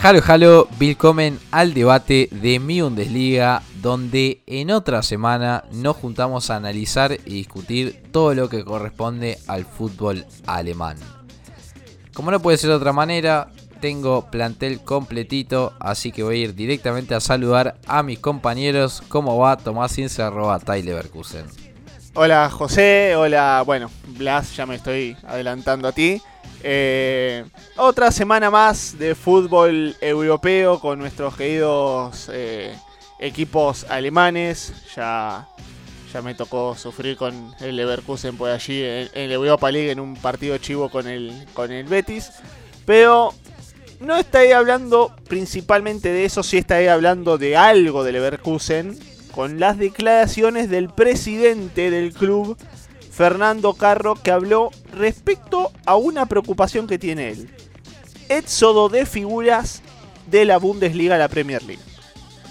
Halo, halo, willkommen al debate de mi Bundesliga, donde en otra semana nos juntamos a analizar y discutir todo lo que corresponde al fútbol alemán. Como no puede ser de otra manera, tengo plantel completito, así que voy a ir directamente a saludar a mis compañeros. ¿Cómo va Tomás Ince, arroba Tyler? Hola José, hola, bueno, Blas, ya me estoy adelantando a ti. Eh, otra semana más de fútbol europeo con nuestros queridos eh, equipos alemanes. Ya, ya me tocó sufrir con el Leverkusen por allí en, la Europa League en un partido chivo con el, con el Betis. Pero no estaré hablando principalmente de eso, sí estaré hablando de algo de Leverkusen con las declaraciones del presidente del club Fernando Carro, que habló respecto a una preocupación que tiene él. Éxodo de figuras de la Bundesliga a la Premier League.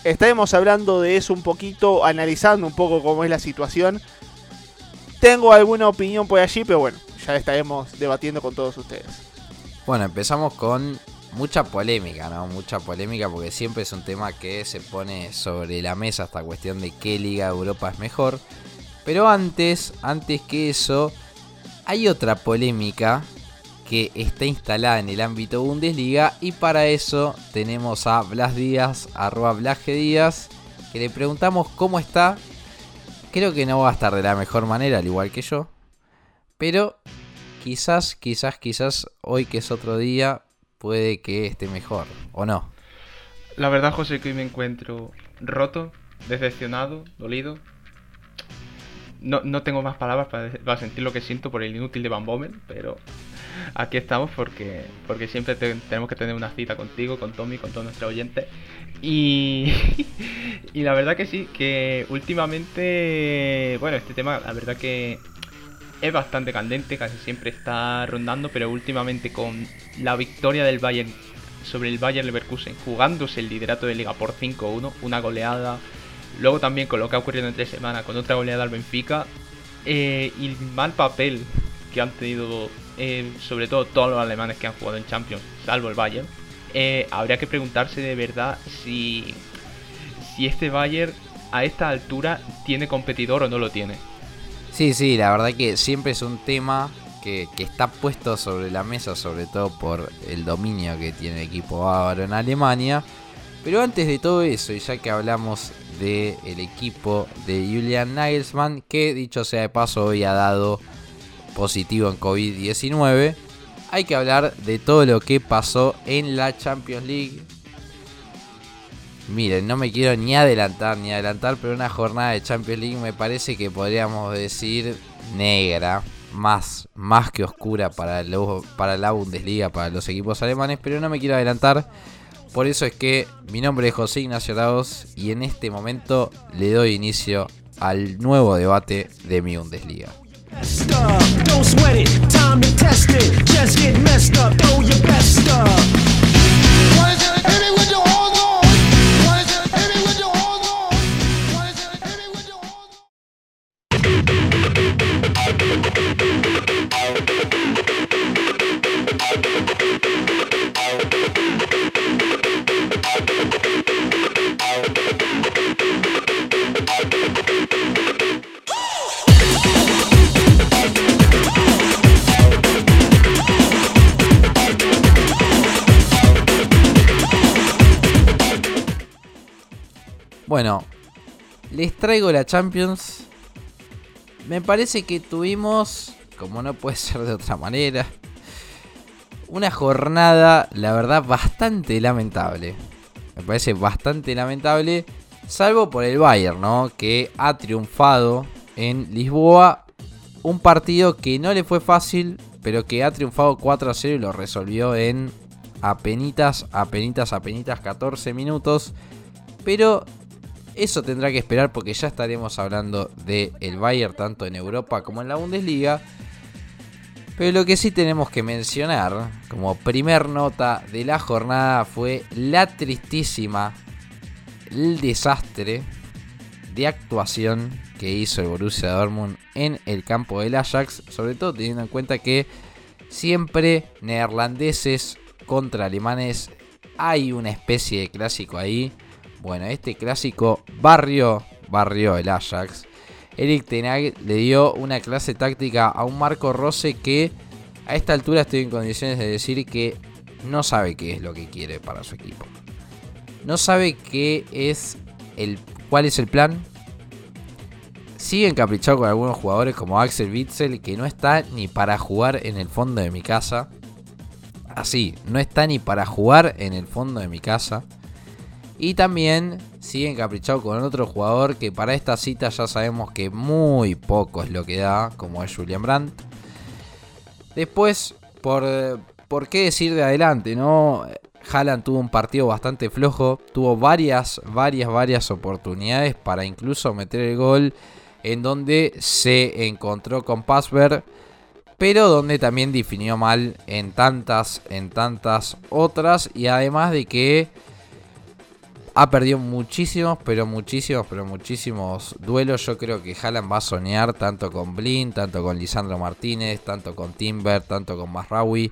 Estaremos hablando de eso un poquito, analizando un poco cómo es la situación. Tengo alguna opinión por allí, pero bueno, ya estaremos debatiendo con todos ustedes. Bueno, empezamos con mucha polémica, ¿no? Mucha polémica porque siempre es un tema que se pone sobre la mesa esta cuestión de qué liga de Europa es mejor. Pero antes, antes que eso, hay otra polémica que está instalada en el ámbito Bundesliga y para eso tenemos a Blas Díaz, arroba Blas G. Díaz, que le preguntamos cómo está. Creo que no va a estar de la mejor manera, al igual que yo. Pero quizás, quizás, quizás hoy que es otro día, puede que esté mejor, ¿o no? La verdad, José, que hoy me encuentro roto, decepcionado, dolido, no, no tengo más palabras para, para, sentir lo que siento por el inútil de Van Bommel, pero aquí estamos porque, porque siempre te, tenemos que tener una cita contigo, con Tommy, con todos nuestros oyentes. Y, y la verdad que sí, que últimamente, bueno, este tema, la verdad que es bastante candente, casi siempre está rondando, pero últimamente con la victoria del Bayern sobre el Bayern Leverkusen, jugándose el liderato de liga por 5-1, una goleada Luego también con lo que ha ocurrido en tres semanas, con otra goleada al Benfica. Eh, y el mal papel que han tenido, eh, sobre todo todos los alemanes que han jugado en Champions, salvo el Bayern. Eh, habría que preguntarse de verdad si, si este Bayern a esta altura tiene competidor o no lo tiene. Sí, sí, la verdad que siempre es un tema que, que, está puesto sobre la mesa, sobre todo por el dominio que tiene el equipo bávaro en Alemania. Pero antes de todo eso, y ya que hablamos del equipo de Julian Nagelsmann, que dicho sea de paso hoy ha dado positivo en COVID-19. Hay que hablar de todo lo que pasó en la Champions League. Miren, no me quiero ni adelantar ni adelantar, pero una jornada de Champions League me parece que podríamos decir negra, más, más que oscura para, para la Bundesliga, para los equipos alemanes, pero no me quiero adelantar. Por eso es que mi nombre es José Ignacio Arauz y en este momento le doy inicio al nuevo debate de mi Bundesliga. Bueno, les traigo la Champions. Me parece que tuvimos, como no puede ser de otra manera, una jornada, la verdad, bastante lamentable. Me parece bastante lamentable, salvo por el Bayern, ¿no? Que ha triunfado en Lisboa. Un partido que no le fue fácil, pero que ha triunfado 4 a 0 y lo resolvió en apenitas, apenitas, apenitas 14 minutos. Pero eso tendrá que esperar porque ya estaremos hablando del el Bayern tanto en Europa como en la Bundesliga. Pero lo que sí tenemos que mencionar como primer nota de la jornada fue la tristísima, el desastre de actuación que hizo el Borussia Dortmund en el campo del Ajax, sobre todo teniendo en cuenta que siempre neerlandeses contra alemanes hay una especie de clásico ahí. Bueno, este clásico barrio, barrio el Ajax. Eric Tenag le dio una clase táctica a un Marco Rose que a esta altura estoy en condiciones de decir que no sabe qué es lo que quiere para su equipo. No sabe qué es el cuál es el plan. Sigue encaprichado con algunos jugadores como Axel Witzel que no está ni para jugar en el fondo de mi casa. Así, no está ni para jugar en el fondo de mi casa. Y también sigue encaprichado con otro jugador que para esta cita ya sabemos que muy poco es lo que da, como es Julian Brandt. Después, por, por qué decir de adelante, ¿no? Haaland tuvo un partido bastante flojo, tuvo varias, varias, varias oportunidades para incluso meter el gol en donde se encontró con Passberg, pero donde también definió mal en tantas, en tantas otras y además de que ha perdido muchísimos, pero muchísimos, pero muchísimos duelos. Yo creo que Haaland va a soñar tanto con Blin, tanto con Lisandro Martínez, tanto con Timber, tanto con Masraoui.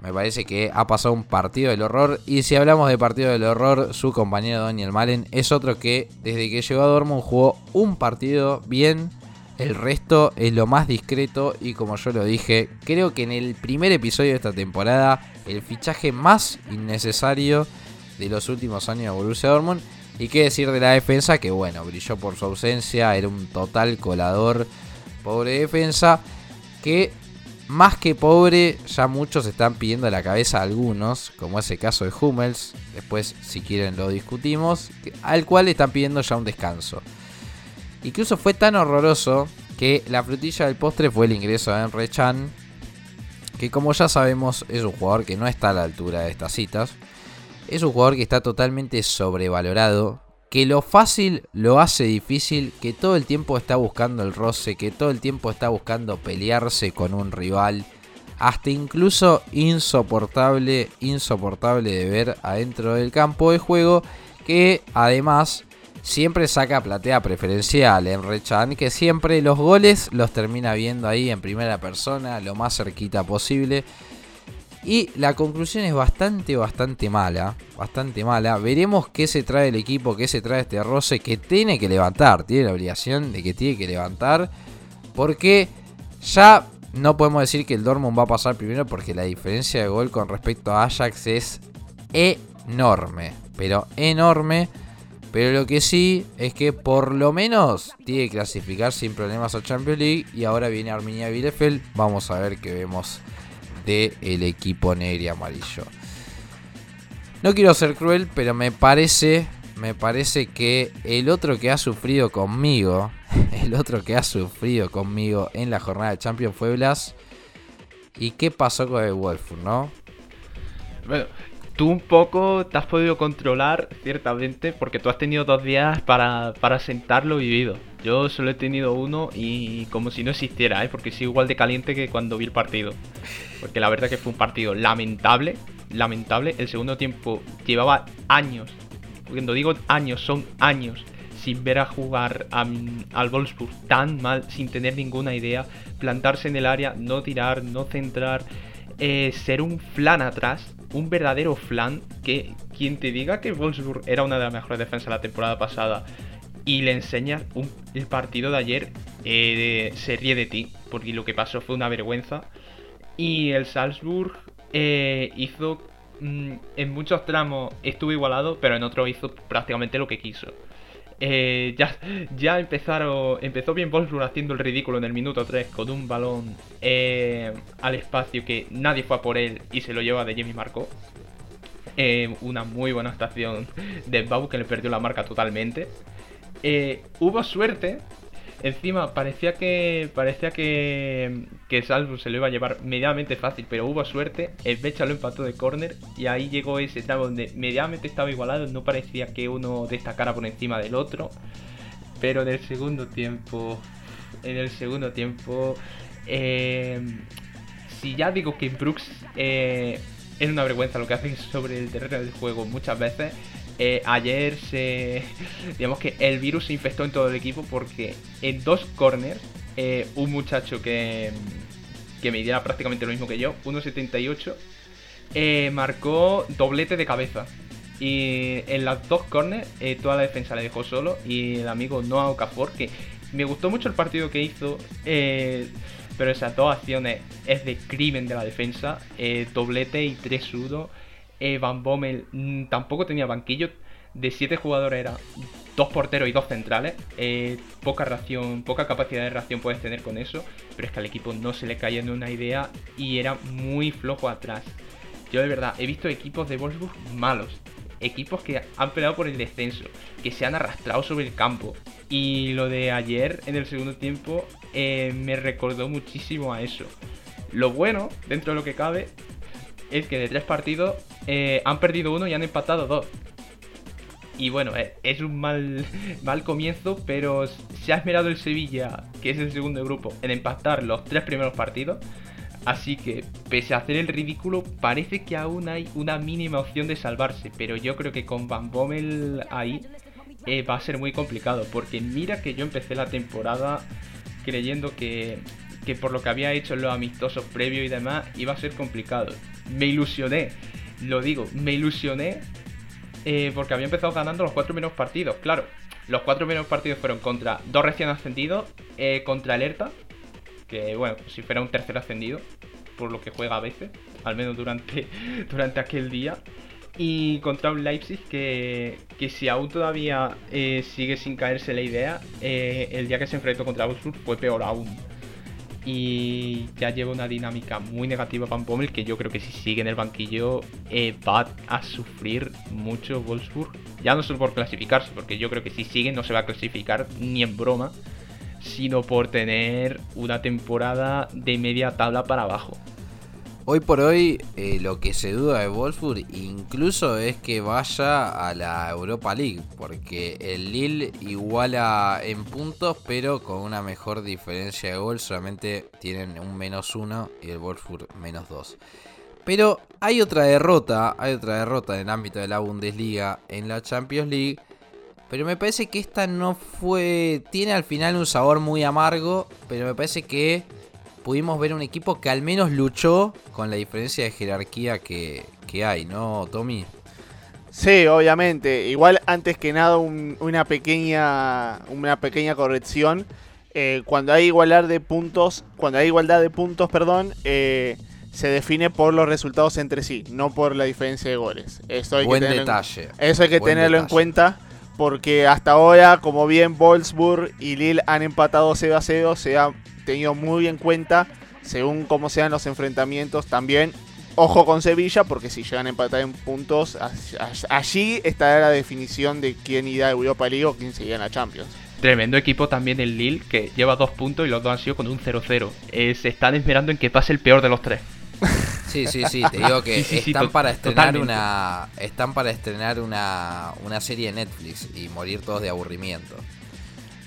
Me parece que ha pasado un partido del horror. Y si hablamos de partido del horror, su compañero Daniel Malen es otro que desde que llegó a Dortmund jugó un partido bien. El resto es lo más discreto y como yo lo dije, creo que en el primer episodio de esta temporada el fichaje más innecesario de los últimos años de Borussia Dortmund. Y qué decir de la defensa, que bueno, brilló por su ausencia, era un total colador, pobre defensa, que más que pobre, ya muchos están pidiendo la cabeza a algunos, como es el caso de Hummels, después si quieren lo discutimos, al cual están pidiendo ya un descanso. Incluso fue tan horroroso que la frutilla del postre fue el ingreso de Enre Chan, que como ya sabemos es un jugador que no está a la altura de estas citas. Es un jugador que está totalmente sobrevalorado, que lo fácil lo hace difícil, que todo el tiempo está buscando el roce, que todo el tiempo está buscando pelearse con un rival, hasta incluso insoportable, insoportable de ver adentro del campo de juego, que además siempre saca platea preferencial en Rechan, que siempre los goles los termina viendo ahí en primera persona, lo más cerquita posible. Y la conclusión es bastante, bastante mala. Bastante mala. Veremos qué se trae el equipo, qué se trae este roce que tiene que levantar. Tiene la obligación de que tiene que levantar. Porque ya no podemos decir que el Dortmund va a pasar primero porque la diferencia de gol con respecto a Ajax es enorme. Pero enorme. Pero lo que sí es que por lo menos tiene que clasificar sin problemas a Champions League. Y ahora viene Arminia Bielefeld. Vamos a ver qué vemos del equipo negro y amarillo. No quiero ser cruel, pero me parece, me parece que el otro que ha sufrido conmigo, el otro que ha sufrido conmigo en la jornada de Champions fue Blas. ¿Y qué pasó con el Wolfsburg, no? Bueno, tú un poco te has podido controlar, ciertamente, porque tú has tenido dos días para, para sentar vivido. Yo solo he tenido uno y como si no existiera, ¿eh? porque sigo igual de caliente que cuando vi el partido. Porque la verdad que fue un partido lamentable, lamentable. El segundo tiempo llevaba años, cuando digo años, son años, sin ver a jugar al Wolfsburg tan mal, sin tener ninguna idea. Plantarse en el área, no tirar, no centrar, eh, ser un flan atrás, un verdadero flan. Que quien te diga que Wolfsburg era una de las mejores defensas de la temporada pasada y le enseñas el partido de ayer, eh, se ríe de ti, porque lo que pasó fue una vergüenza. Y el Salzburg eh, hizo, mm, en muchos tramos estuvo igualado, pero en otros hizo prácticamente lo que quiso. Eh, ya, ya empezaron, empezó bien Wolfsburg haciendo el ridículo en el minuto 3 con un balón al espacio que nadie fue a por él y se lo lleva de Jamie Marco. una muy buena estación de Bau que le perdió la marca totalmente. Eh, hubo suerte Encima parecía que parecía que, que Salzburg se lo iba a llevar medianamente fácil, pero hubo suerte. El Becha lo empató de córner y ahí llegó ese tramo donde medianamente estaba igualado. No parecía que uno destacara por encima del otro. Pero en el segundo tiempo, en el segundo tiempo, eh, si ya digo que Brooks eh, es una vergüenza lo que hacen sobre el terreno del juego muchas veces. Eh, ayer se. Digamos que el virus se infectó en todo el equipo porque en dos corners, eh, un muchacho que, que me diera prácticamente lo mismo que yo, 1.78, eh, marcó doblete de cabeza. Y en las dos corners, toda la defensa le dejó solo. Y el amigo Noah Okafor, que me gustó mucho el partido que hizo. pero esas dos acciones es de crimen de la defensa. doblete y tres sudos. Van Bommel mm, tampoco tenía banquillo. De siete jugadores era dos porteros y dos centrales. Eh, poca reacción, poca capacidad de reacción puedes tener con eso. Pero es que al equipo no se le caía ni una idea y era muy flojo atrás. Yo de verdad he visto equipos de Wolfsburg malos. Equipos que han peleado por el descenso, que se han arrastrado sobre el campo. Y lo de ayer en el segundo tiempo eh, me recordó muchísimo a eso. Lo bueno, dentro de lo que cabe, es que de tres partidos eh, han perdido uno y han empatado dos. Y bueno, eh, es un mal, mal comienzo, pero se ha esmerado el Sevilla, que es el segundo grupo, en empatar los tres primeros partidos. Así que, pese a hacer el ridículo, parece que aún hay una mínima opción de salvarse. Pero yo creo que con Van Bommel ahí eh, va a ser muy complicado. Porque mira que yo empecé la temporada creyendo que, que por lo que había hecho en los amistosos previos y demás, iba a ser complicado. Me ilusioné lo digo, me ilusioné eh, porque había empezado ganando los cuatro menos partidos. Claro, los cuatro menos partidos fueron contra dos recién ascendidos, eh, contra Alerta, que bueno, si fuera un tercer ascendido, por lo que juega a veces, al menos durante, durante aquel día. Y contra un Leipzig que, que si aún todavía eh, sigue sin caerse la idea, el día que se enfrentó contra Wolfsburg fue peor aún y ya lleva una dinámica muy negativa para Pommel que yo creo que si sigue en el banquillo eh, va a sufrir mucho Wolfsburg. Ya no solo por clasificarse, porque yo creo que si sigue no se va a clasificar ni en broma, sino por tener una temporada de media tabla para abajo. Hoy por hoy eh, lo que se duda de Wolfsburg incluso es que vaya a la Europa League, porque el Lille iguala en puntos, pero con una mejor diferencia de gol, solamente tienen un menos uno y el Wolfsburg menos dos. Pero hay otra derrota, hay otra derrota en el ámbito de la Bundesliga en la Champions League, pero me parece que esta no fue, tiene al final un sabor muy amargo, pero me parece que pudimos ver un equipo que al menos luchó con la diferencia de jerarquía que, hay, ¿no, Tommy? Sí, obviamente. Igual antes que nada una, pequeña, una pequeña corrección. Eh, cuando hay igualdad de puntos, cuando hay igualdad de puntos, perdón, eh, se define por los resultados entre sí, no por la diferencia de goles. Eso hay Buen que detalle. eso hay que tenerlo en cuenta porque hasta ahora, como bien Wolfsburg y Lille han empatado 0 a 0, se ha tenido muy en cuenta según cómo sean los enfrentamientos también. Ojo con Sevilla, porque si llegan a empatar en puntos, allí estará la definición de quién irá a Europa League o quién seguirá en la Champions. Tremendo equipo también el Lille, que lleva dos puntos y los dos han sido con un 0-0. Eh, se están esperando en que pase el peor de los tres. Sí, sí, sí, te digo que están, para estrenar una, están para estrenar una, una serie de Netflix y morir todos de aburrimiento.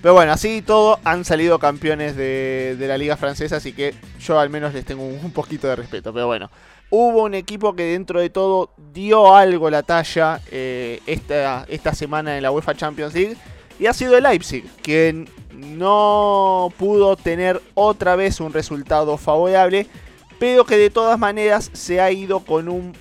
Pero bueno, así todo han salido campeones de, la liga francesa, así que yo al menos les tengo un, poquito de respeto. Pero bueno, hubo un equipo que dentro de todo dio algo la talla eh, esta, esta semana en la UEFA Champions League. Y ha sido el Leipzig, quien no pudo tener otra vez un resultado favorable, pero que de todas maneras se ha ido con, un,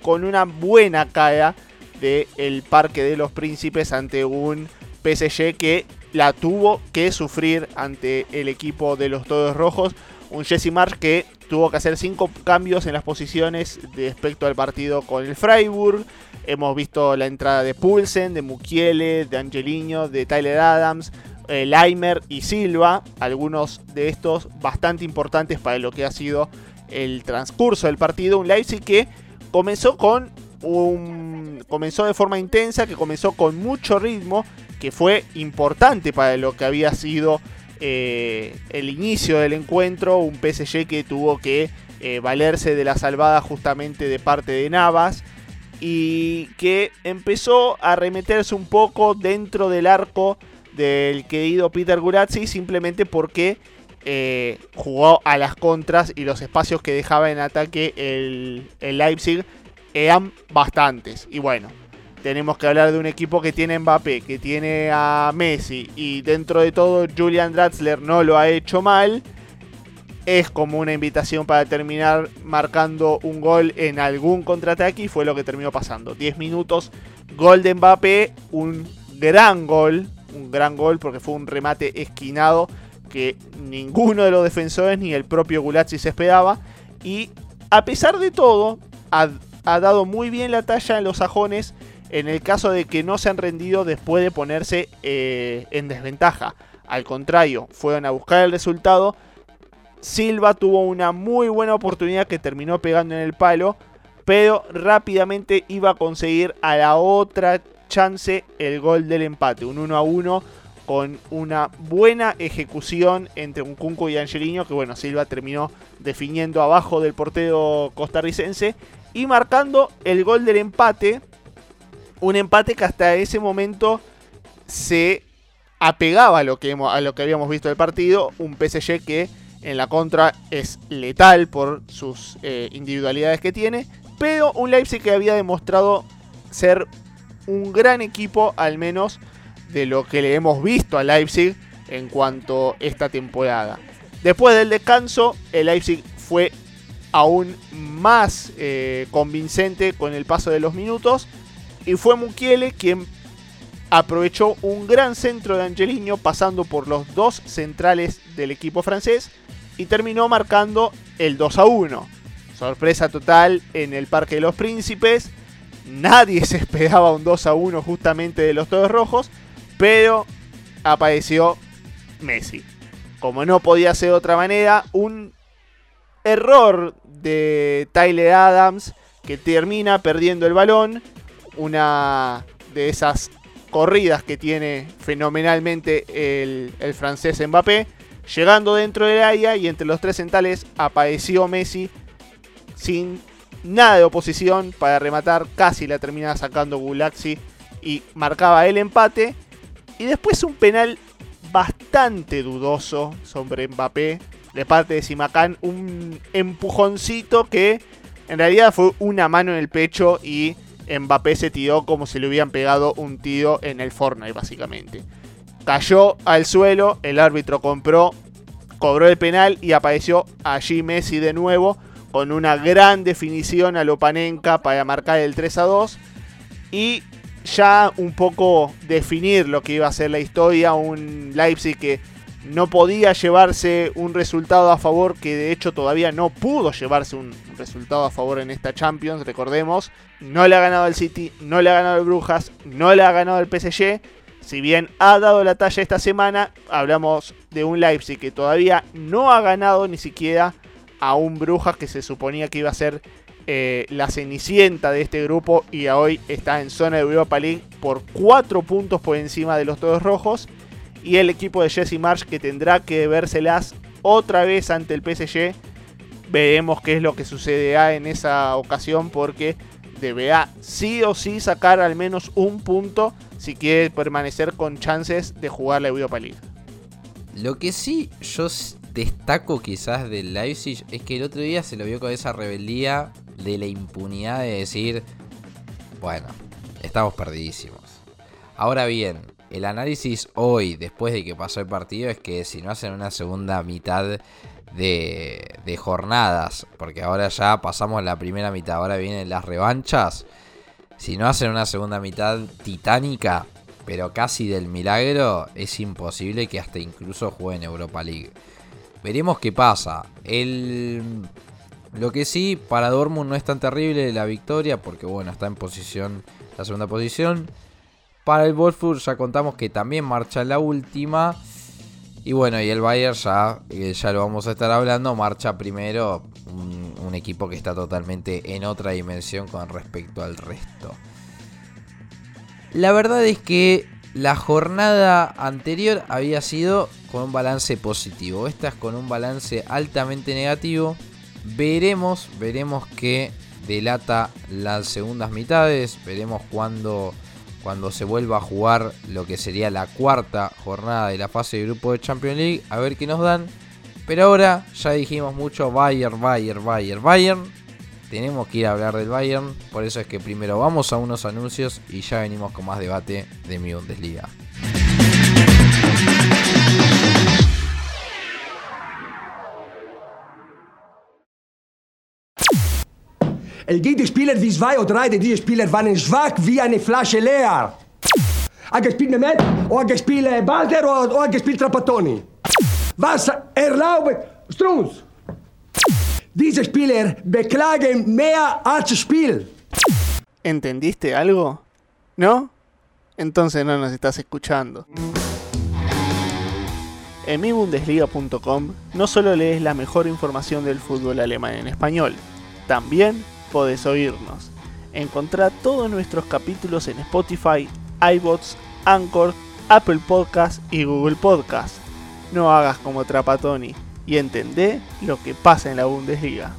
con una buena cara del Parque de los Príncipes ante un PSG que la tuvo que sufrir ante el equipo de los Todos Rojos. Un Jesse March que tuvo que hacer cinco cambios en las posiciones respecto al partido con el Freiburg. Hemos visto la entrada de Pulsen, de Mukiele, de Angelino, de Tyler Adams, eh, Leimer y Silva. Algunos de estos bastante importantes para lo que ha sido el transcurso del partido. Un Leipzig que comenzó con un. comenzó de forma intensa, que comenzó con mucho ritmo que fue importante para lo que había sido eh, el inicio del encuentro, un PSG que tuvo que eh, valerse de la salvada justamente de parte de Navas y que empezó a remeterse un poco dentro del arco del querido Peter Gurazzi simplemente porque eh, jugó a las contras y los espacios que dejaba en ataque el, el Leipzig eran bastantes. Y bueno, tenemos que hablar de un equipo que tiene Mbappé, que tiene a Messi y dentro de todo Julian Draxler no lo ha hecho mal. Es como una invitación para terminar marcando un gol en algún contraataque y fue lo que terminó pasando. 10 minutos, gol de Mbappé, un gran gol, un gran gol porque fue un remate esquinado que ninguno de los defensores ni el propio Gulazzi se esperaba. Y a pesar de todo, ha, ha dado muy bien la talla en los sajones en el caso de que no se han rendido después de ponerse eh, en desventaja. Al contrario, fueron a buscar el resultado. Silva tuvo una muy buena oportunidad que terminó pegando en el palo, pero rápidamente iba a conseguir a la otra chance el gol del empate, un 1 a 1 con una buena ejecución entre Unkunku y Angelino, que bueno, Silva terminó definiendo abajo del portero costarricense y marcando el gol del empate un empate que hasta ese momento se apegaba a lo que, a lo que habíamos visto del partido. Un PSG que en la contra es letal por sus eh, individualidades que tiene. Pero un Leipzig que había demostrado ser un gran equipo, al menos de lo que le hemos visto a Leipzig en cuanto a esta temporada. Después del descanso, el Leipzig fue aún más eh, convincente con el paso de los minutos y fue Mukiele quien aprovechó un gran centro de Angelino pasando por los dos centrales del equipo francés y terminó marcando el 2 a 1. Sorpresa total en el Parque de los Príncipes. Nadie se esperaba un 2 a 1 justamente de los Todos Rojos, pero apareció Messi. Como no podía ser de otra manera, un error de Tyler Adams que termina perdiendo el balón una de esas corridas que tiene fenomenalmente el, francés Mbappé. Llegando dentro del área y entre los tres centrales apareció Messi sin nada de oposición para rematar. Casi la terminaba sacando Gulaxi y marcaba el empate. Y después un penal bastante dudoso sobre Mbappé de parte de Simacán. Un empujoncito que en realidad fue una mano en el pecho y Mbappé se tiró como si le hubieran pegado un tiro en el Fortnite, básicamente. Cayó al suelo, el árbitro compró, cobró el penal y apareció allí Messi de nuevo con una gran definición a Lopanenka para marcar el 3 a 2 y ya un poco definir lo que iba a ser la historia, un Leipzig que no podía llevarse un resultado a favor, que de hecho todavía no pudo llevarse un resultado a favor en esta Champions, recordemos. No le ha ganado el City, no le ha ganado el Brujas, no le ha ganado el PSG. Si bien ha dado la talla esta semana, hablamos de un Leipzig que todavía no ha ganado ni siquiera a un Brujas que se suponía que iba a ser eh, la cenicienta de este grupo y hoy está en zona de Europa League por 4 puntos por encima de los todos rojos y el equipo de Jesse Marsh que tendrá que vérselas otra vez ante el PSG. Veremos qué es lo que sucederá en esa ocasión porque deberá sí o sí sacar al menos un punto si quiere permanecer con chances de jugar la Europa League. Lo que sí yo destaco quizás del Leipzig es que el otro día se lo vio con esa rebeldía de la impunidad de decir, bueno, estamos perdidísimos. Ahora bien, el análisis hoy, después de que pasó el partido, es que si no hacen una segunda mitad de, jornadas, porque ahora ya pasamos la primera mitad, ahora vienen las revanchas, si no hacen una segunda mitad titánica, pero casi del milagro, es imposible que hasta incluso jueguen Europa League. Veremos qué pasa. El... Lo que sí, para Dortmund no es tan terrible la victoria, porque bueno, está en posición, la segunda posición. Para el Wolfsburg ya contamos que también marcha la última. Y bueno, y el Bayern ya, ya lo vamos a estar hablando, marcha primero un, equipo que está totalmente en otra dimensión con respecto al resto. La verdad es que la jornada anterior había sido con un balance positivo, estas con un balance altamente negativo. Veremos, veremos qué delata las segundas mitades, veremos cuando, cuando se vuelva a jugar lo que sería la cuarta jornada de la fase de grupo de Champions League, a ver qué nos dan. Pero ahora ya dijimos mucho Bayern, Bayern, Bayern, Bayern. Tenemos que ir a hablar del Bayern, por eso es que primero vamos a unos anuncios y ya venimos con más debate de mi Bundesliga. El Gegenspieler wie zwei oder drei dieser Spieler waren schwach wie eine Flasche leer. Hat gespielt Mehmet, oder hat gespielt äh, Balder oder hat gespielt Trapattoni. Was erlaubt Strunz? Diese Spieler beklagen mehr als Spiel. ¿Entendiste algo? ¿No? Entonces no nos estás escuchando. En mibundesliga.com no solo lees la mejor información del fútbol alemán en español, también podés oírnos. Encontrá todos nuestros capítulos en Spotify, iBots, Anchor, Apple Podcast y Google Podcast. No hagas como Trapatoni y entendé lo que pasa en la Bundesliga.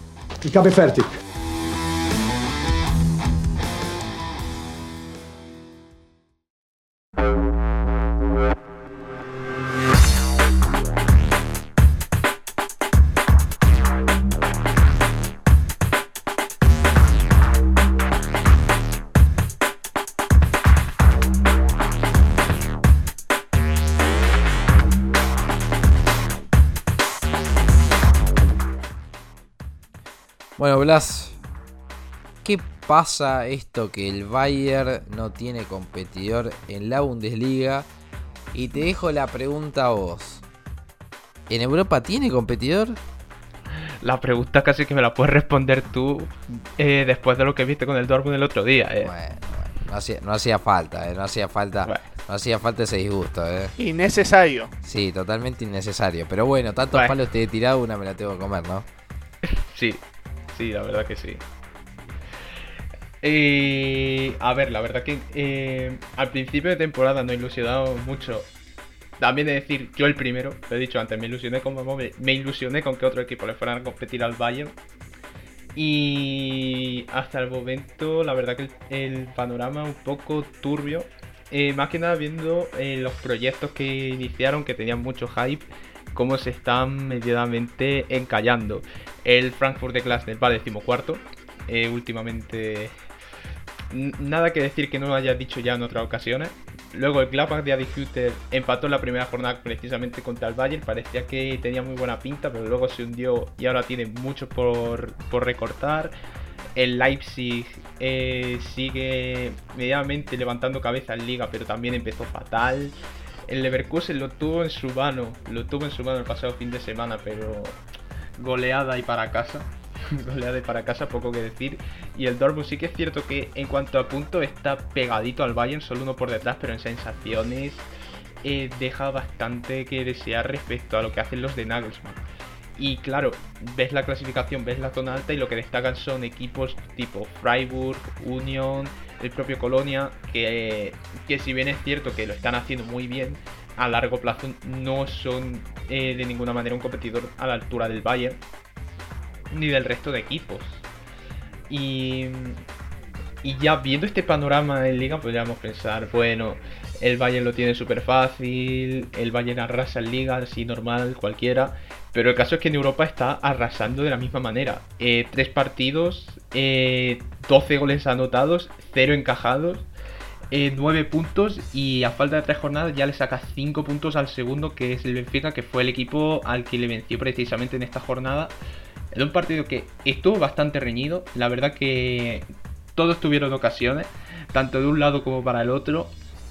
¿Qué pasa esto que el Bayern no tiene competidor en la Bundesliga? Y te dejo la pregunta a vos. ¿En Europa tiene competidor? La pregunta casi que me la puedes responder tú eh, después de lo que viste con el Dortmund el otro día. eh. Bueno, bueno, no hacía, no hacía falta, eh, no hacía falta, Bueno. no hacía falta ese disgusto, eh. Innecesario. Sí, totalmente innecesario. Pero bueno, tantos Bueno. palos te he tirado, una me la tengo que comer, ¿no? Sí, sí, la verdad que sí. A ver, la verdad que eh, al principio de temporada no he ilusionado mucho. También de decir, yo el primero, lo he dicho antes, me ilusioné con me, me ilusioné con que otro equipo le fueran a competir al Bayern. Y hasta el momento, la verdad que el, el panorama un poco turbio. Eh, más que nada viendo eh, los proyectos que iniciaron, que tenían mucho hype, cómo se están medianamente encallando. El Frankfurt de Glasner va decimocuarto. Eh, últimamente nada que decir que no lo haya dicho ya en otras ocasiones. Luego el Gladbach de Adi Hütter empató en la primera jornada precisamente contra el Bayern. Parecía que tenía muy buena pinta, pero luego se hundió y ahora tiene mucho por, por recortar. El Leipzig eh, sigue medianamente levantando cabeza en liga, pero también empezó fatal. El Leverkusen lo tuvo en su mano, lo tuvo en su mano el pasado fin de semana, pero goleada y para casa. goleada y para casa, poco que decir. Y el Dortmund sí que es cierto que en cuanto a punto está pegadito al Bayern, solo uno por detrás, pero en sensaciones eh, deja bastante que desear respecto a lo que hacen los de Nagelsmann. Y claro, ves la clasificación, ves la zona alta y lo que destacan son equipos tipo Freiburg, Union, el propio Colonia, que, que si bien es cierto que lo están haciendo muy bien, a largo plazo no son eh, de ninguna manera un competidor a la altura del Bayern ni del resto de equipos. Y, y ya viendo este panorama en liga podríamos pensar, bueno, el Bayern lo tiene súper fácil, el Bayern arrasa en liga, así normal, cualquiera. Pero el caso es que en Europa está arrasando de la misma manera. Eh, tres partidos, eh, 12 goles anotados, 0 encajados, eh, 9 puntos y a falta de 3 jornadas ya le saca 5 puntos al segundo que es el Benfica, que fue el equipo al que le venció precisamente en esta jornada. Era un partido que estuvo bastante reñido, la verdad que todos tuvieron ocasiones, tanto de un lado como para el otro,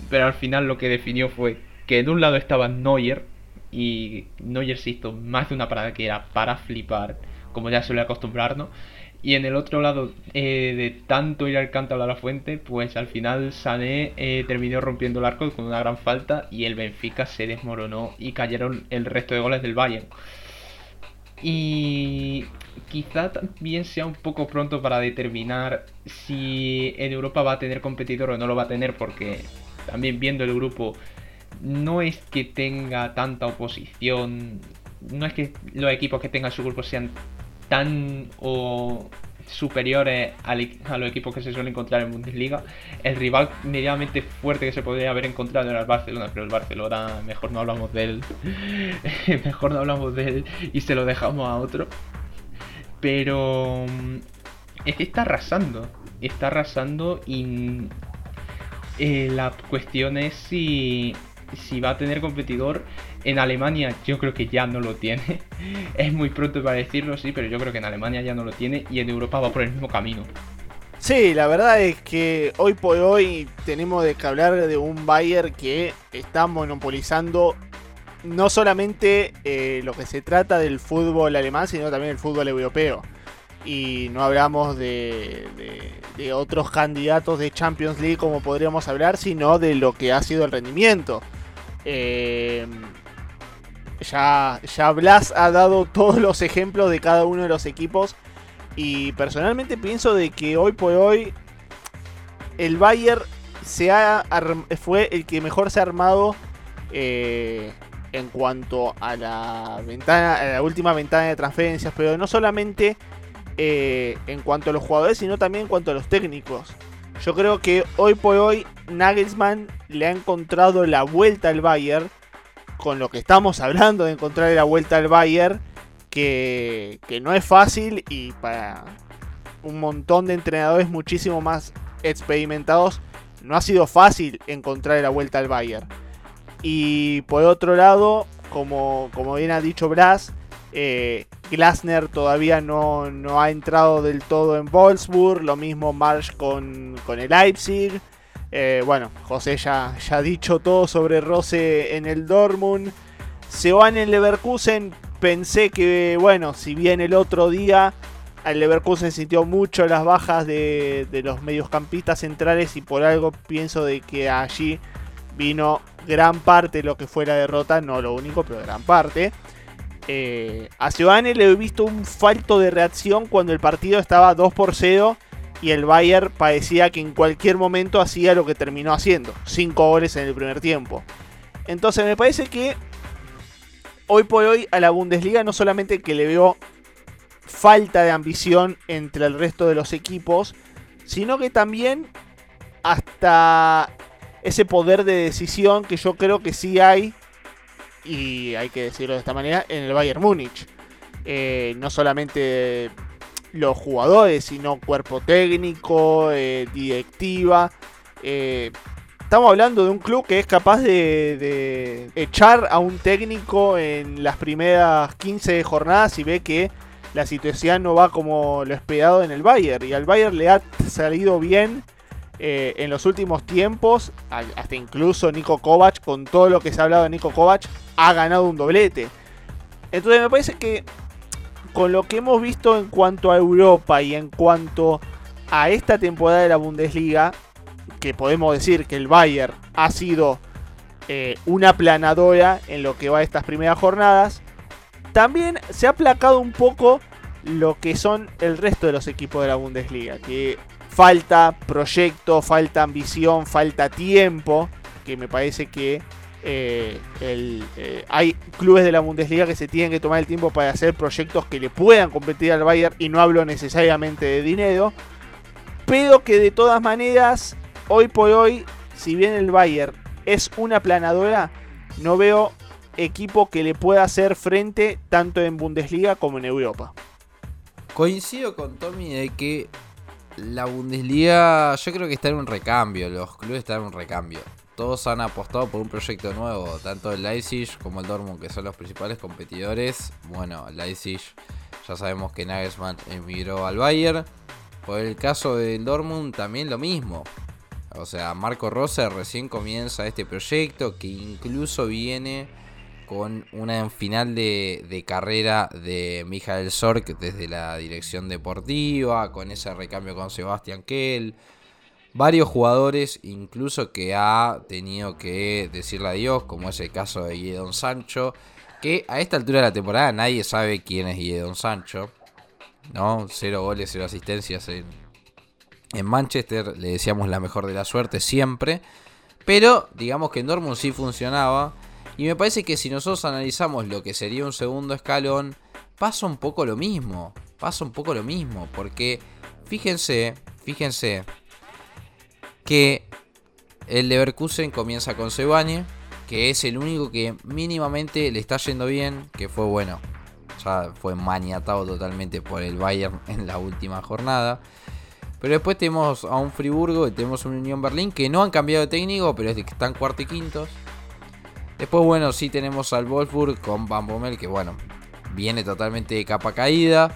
pero al final lo que definió fue que de un lado estaba Neuer, y Neuer se hizo más de una parada que era para flipar, como ya suele acostumbrarnos. Y en el otro lado, eh, de tanto ir al cántaro a la fuente, pues al final Sané eh, terminó rompiendo el arco con una gran falta y el Benfica se desmoronó y cayeron el resto de goles del Bayern. Y quizá también sea un poco pronto para determinar si en Europa va a tener competidor o no lo va a tener, porque también viendo el grupo no es que tenga tanta oposición, no es que los equipos que tengan su grupo sean tan o superiores a los equipos que se suelen encontrar en Bundesliga. El rival medianamente fuerte que se podría haber encontrado era el Barcelona, pero el Barcelona mejor no hablamos de él. mejor no hablamos de él y se lo dejamos a otro. Pero mm, es que está arrasando. Está arrasando y eh, la cuestión es si, si va a tener competidor en Alemania yo creo que ya no lo tiene. es muy pronto para decirlo, sí, pero yo creo que en Alemania ya no lo tiene y en Europa va por el mismo camino. Sí, la verdad es que hoy por hoy tenemos que hablar de un Bayern que está monopolizando no solamente eh, lo que se trata del fútbol alemán, sino también el fútbol europeo. Y no hablamos de otros candidatos de Champions League como podríamos hablar, sino de lo que ha sido el rendimiento. Eh, ya, ya Blas ha dado todos los ejemplos de cada uno de los equipos. Y personalmente pienso de que hoy por hoy el Bayern se ha fue el que mejor se ha armado eh, en cuanto a la ventana, a la última ventana de transferencias, pero no solamente eh, en cuanto a los jugadores, sino también en cuanto a los técnicos. Yo creo que hoy por hoy Nagelsmann le ha encontrado la vuelta al Bayern con lo que estamos hablando de encontrar la vuelta al Bayern, que, no es fácil y para un montón de entrenadores muchísimo más experimentados no ha sido fácil encontrar la vuelta al Bayern. Y por otro lado, como, bien ha dicho Bras, eh, Glasner todavía no, ha entrado del todo en Wolfsburg, lo mismo Marsh con el Leipzig. Eh, bueno, José ya, ha dicho todo sobre Rose en el Dortmund. Se van en Leverkusen. Pensé que, bueno, si bien el otro día el Leverkusen sintió mucho las bajas de, los mediocampistas centrales y por algo pienso de que allí vino gran parte de lo que fue la derrota, no lo único, pero gran parte. Eh, a Giovanni le he visto un falto de reacción cuando el partido estaba 2 por 0 y el Bayern parecía que en cualquier momento hacía lo que terminó haciendo, 5 goles en el primer tiempo. Entonces me parece que hoy por hoy a la Bundesliga no solamente que le veo falta de ambición entre el resto de los equipos, sino que también hasta ese poder de decisión que yo creo que sí hay, y hay que decirlo de esta manera, en el Bayern Múnich. Eh, no solamente los jugadores, sino cuerpo técnico, eh, directiva. Eh, estamos hablando de un club que es capaz de, echar a un técnico en las primeras 15 jornadas y ve que la situación no va como lo esperado en el Bayern. Y al Bayern le ha salido bien eh, en los últimos tiempos. Hasta incluso Nico Kovac, con todo lo que se ha hablado de Nico Kovac, ha ganado un doblete. Entonces me parece que con lo que hemos visto en cuanto a Europa y en cuanto a esta temporada de la Bundesliga, que podemos decir que el Bayern ha sido eh, una planadora en lo que va a estas primeras jornadas, también se ha aplacado un poco lo que son el resto de los equipos de la Bundesliga, que falta proyecto, falta ambición, falta tiempo, que me parece que eh, eh, hay clubes de la Bundesliga que se tienen que tomar el tiempo para hacer proyectos que le puedan competir al Bayern y no hablo necesariamente de dinero, pero que de todas maneras, hoy por hoy, si bien el Bayern es una planadora, no veo equipo que le pueda hacer frente tanto en Bundesliga como en Europa. Coincido con Tommy de que la Bundesliga yo creo que está en un recambio, los clubes están en un recambio todos han apostado por un proyecto nuevo, tanto el Leipzig como el Dortmund, que son los principales competidores. Bueno, Leipzig ya sabemos que Nagelsmann emigró al Bayern. Por el caso del Dortmund también lo mismo. O sea, Marco Rose recién comienza este proyecto que incluso viene con una final de, carrera de Michael Sork desde la dirección deportiva, con ese recambio con Sebastian Kell varios jugadores, incluso que ha tenido que decirle adiós, como es el caso de Guidon Sancho, que a esta altura de la temporada nadie sabe quién es Guidon Sancho. ¿no? Cero goles, cero asistencias en, en Manchester. Le decíamos la mejor de la suerte siempre. Pero digamos que en Dortmund sí funcionaba. Y me parece que si nosotros analizamos lo que sería un segundo escalón, pasa un poco lo mismo. Pasa un poco lo mismo. Porque fíjense, fíjense que el Leverkusen comienza con Sebane, que es el único que mínimamente le está yendo bien, que fue bueno. Ya fue maniatado totalmente por el Bayern en la última jornada. Pero después tenemos a un Friburgo y tenemos un Unión Berlín que no han cambiado de técnico, pero están cuarto y quintos. Después, bueno, sí tenemos al Wolfsburg con Van Bommel, que bueno, viene totalmente de capa caída.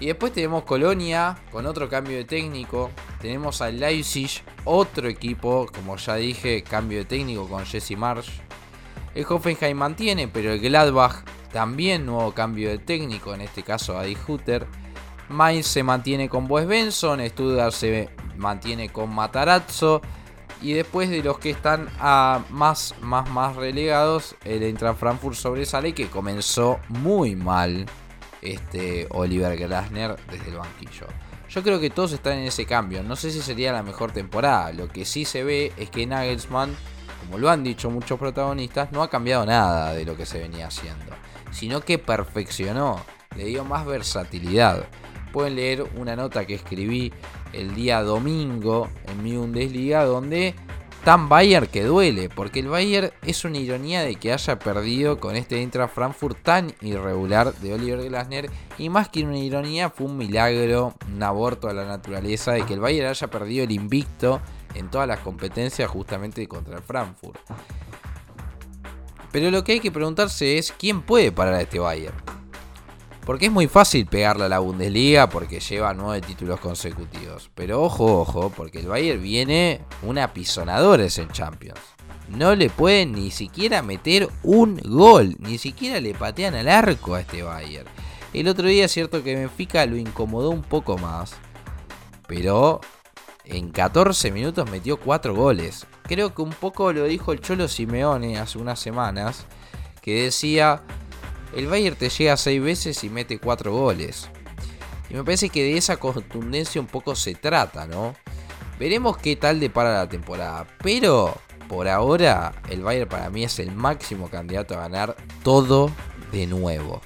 Y después tenemos Colonia con otro cambio de técnico. Tenemos al Leipzig, otro equipo, como ya dije, cambio de técnico con Jesse Marsh. El Hoffenheim mantiene, pero el Gladbach también nuevo cambio de técnico, en este caso Adi Hutter. Mainz se mantiene con Wes Benson, Stuttgart se mantiene con Matarazzo. Y después de los que están a más, más, más relegados, el Eintracht Frankfurt sobresale que comenzó muy mal este Oliver Glasner desde el banquillo. Yo creo que todos están en ese cambio. No sé si sería la mejor temporada. Lo que sí se ve es que Nagelsmann, como lo han dicho muchos protagonistas, no ha cambiado nada de lo que se venía haciendo. Sino que perfeccionó, le dio más versatilidad. Pueden leer una nota que escribí el día domingo en mi Bundesliga donde tan Bayern que duele, porque el Bayern es una ironía de que haya perdido con este Intra Frankfurt tan irregular de Oliver Glasner y más que una ironía fue un milagro, un aborto a la naturaleza de que el Bayern haya perdido el invicto en todas las competencias justamente contra el Frankfurt. Pero lo que hay que preguntarse es quién puede parar a este Bayern. Porque es muy fácil pegarle a la Bundesliga porque lleva nueve títulos consecutivos. Pero ojo, ojo, porque el Bayern viene una apisonadores en Champions. No le pueden ni siquiera meter un gol, ni siquiera le patean al arco a este Bayern. El otro día es cierto que Benfica lo incomodó un poco más, pero en 14 minutos metió 4 goles. Creo que un poco lo dijo el Cholo Simeone hace unas semanas, que decía, el Bayern te llega 6 veces y mete 4 goles. Y me parece que de esa contundencia un poco se trata, ¿no? Veremos qué tal depara la temporada. Pero por ahora el Bayern para mí es el máximo candidato a ganar todo de nuevo.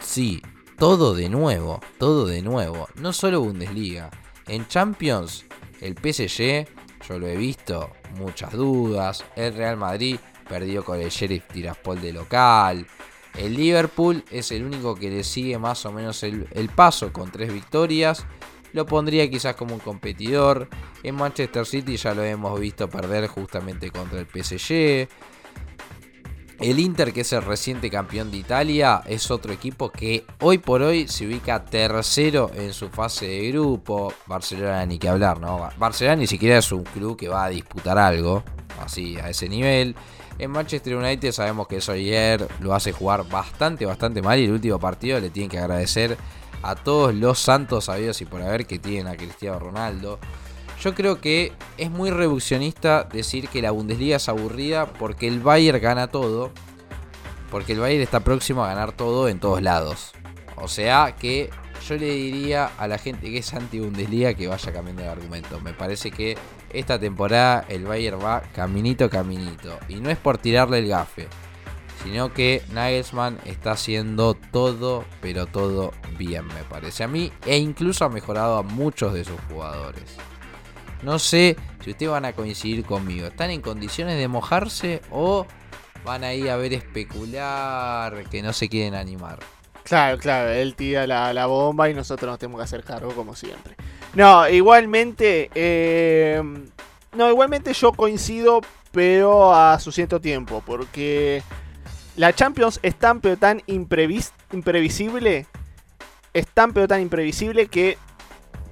Sí, todo de nuevo, todo de nuevo. No solo Bundesliga. En Champions, el PSG, yo lo he visto, muchas dudas. El Real Madrid perdió con el Sheriff Tiraspol de local. El Liverpool es el único que le sigue más o menos el, paso con tres victorias. Lo pondría quizás como un competidor. En Manchester City ya lo hemos visto perder justamente contra el PSG. El Inter, que es el reciente campeón de Italia, es otro equipo que hoy por hoy se ubica tercero en su fase de grupo. Barcelona ni que hablar, ¿no? Barcelona ni siquiera es un club que va a disputar algo, así, a ese nivel. En Manchester United sabemos que ayer lo hace jugar bastante, bastante mal. Y el último partido le tienen que agradecer a todos los santos sabidos y por haber que tienen a Cristiano Ronaldo. Yo creo que es muy reduccionista decir que la Bundesliga es aburrida porque el Bayern gana todo. Porque el Bayern está próximo a ganar todo en todos lados. O sea que yo le diría a la gente que es anti-Bundesliga que vaya cambiando el argumento. Me parece que esta temporada el Bayern va caminito caminito. Y no es por tirarle el gafe, sino que Nagelsmann está haciendo todo, pero todo bien, me parece a mí. E incluso ha mejorado a muchos de sus jugadores. No sé si ustedes van a coincidir conmigo. ¿Están en condiciones de mojarse o van a ir a ver especular que no se quieren animar? Claro, claro, él tira la, bomba y nosotros nos tenemos que hacer cargo como siempre. No, igualmente, eh, no, igualmente yo coincido, pero a su cierto tiempo, porque la Champions es tan pero tan imprevisible, es tan pero tan imprevisible que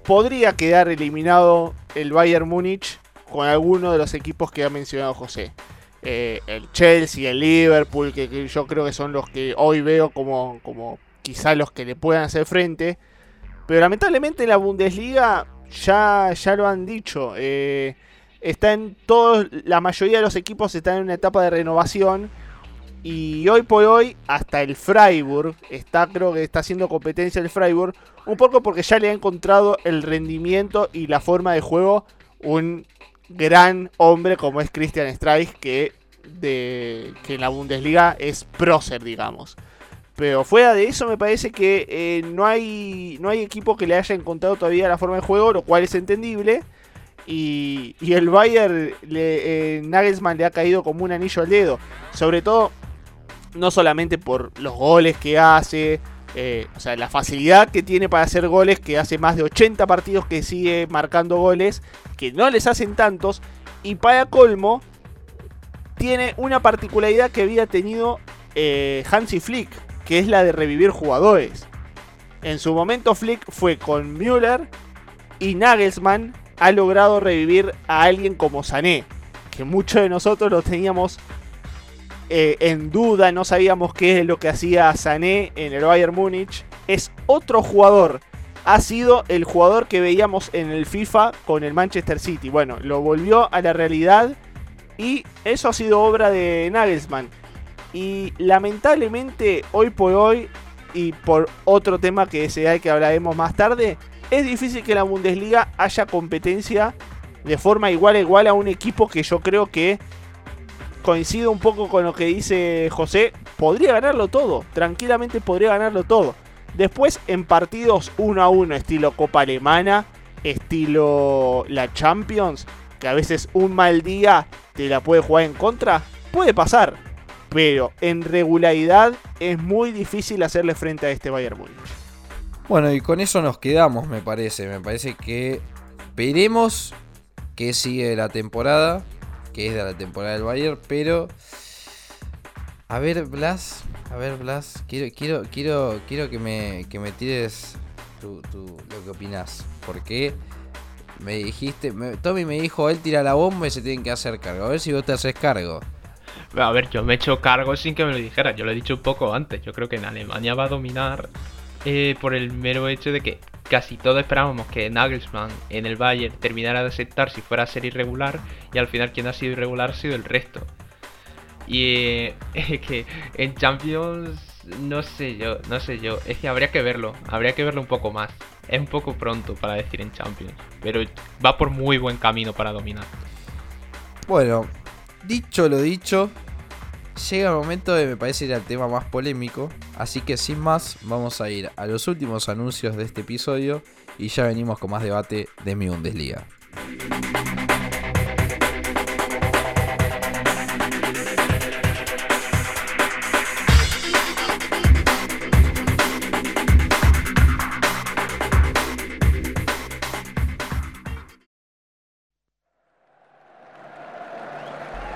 podría quedar eliminado el Bayern Múnich con alguno de los equipos que ha mencionado José. Eh, el Chelsea, el Liverpool, que, yo creo que son los que hoy veo como, como quizá los que le puedan hacer frente. Pero lamentablemente la Bundesliga ya, ya lo han dicho. Eh, está en todos, la mayoría de los equipos están en una etapa de renovación. Y hoy por hoy, hasta el Freiburg, está, creo que está haciendo competencia el Freiburg. Un poco porque ya le ha encontrado el rendimiento y la forma de juego un gran hombre como es Christian Streich, que, de, que en la Bundesliga es prócer, digamos. Pero fuera de eso me parece que eh, no, hay, no hay equipo que le haya encontrado todavía la forma de juego, lo cual es entendible. Y, y el Bayern, le, eh, Nagelsmann le ha caído como un anillo al dedo. Sobre todo, no solamente por los goles que hace, eh, o sea, la facilidad que tiene para hacer goles, que hace más de 80 partidos que sigue marcando goles, que no les hacen tantos. Y para colmo, tiene una particularidad que había tenido eh, Hansi Flick, que es la de revivir jugadores. En su momento Flick fue con Müller y Nagelsmann ha logrado revivir a alguien como Sané, que muchos de nosotros lo teníamos eh, en duda, no sabíamos qué es lo que hacía Sané en el Bayern Múnich. Es otro jugador. Ha sido el jugador que veíamos en el FIFA con el Manchester City. Bueno, lo volvió a la realidad y eso ha sido obra de Nagelsmann. Y lamentablemente hoy por hoy y por otro tema que será que hablaremos más tarde, es difícil que la Bundesliga haya competencia de forma igual a igual a un equipo que yo creo que coincido un poco con lo que dice José, podría ganarlo todo, tranquilamente podría ganarlo todo. Después en partidos uno a uno, estilo Copa Alemana, estilo la Champions, que a veces un mal día te la puede jugar en contra, puede pasar. Pero en regularidad es muy difícil hacerle frente a este Bayern Múnich. Bueno, y con eso nos quedamos, me parece. Me parece que veremos que sigue la temporada, que es de la temporada del Bayern, pero a ver, Blas, a ver, Blas, quiero quiero quiero quiero que me que me tires lo que opinas, porque me dijiste, me- Tommy me dijo, él tira la bomba y se tienen que hacer cargo. A ver si vos te haces cargo. A ver, yo me he hecho cargo sin que me lo dijera. Yo lo he dicho un poco antes. Yo creo que en Alemania va a dominar eh, por el mero hecho de que casi todos esperábamos que Nagelsmann en el Bayern terminara de aceptar si fuera a ser irregular. Y al final quien ha sido irregular ha sido el resto. Y eh, que en Champions no sé yo, no sé yo. Es que habría que verlo. Habría que verlo un poco más. Es un poco pronto para decir en Champions. Pero va por muy buen camino para dominar. Bueno, dicho lo dicho, llega el momento de me parece ir al tema más polémico, así que sin más vamos a ir a los últimos anuncios de este episodio y ya venimos con más debate de mi Bundesliga.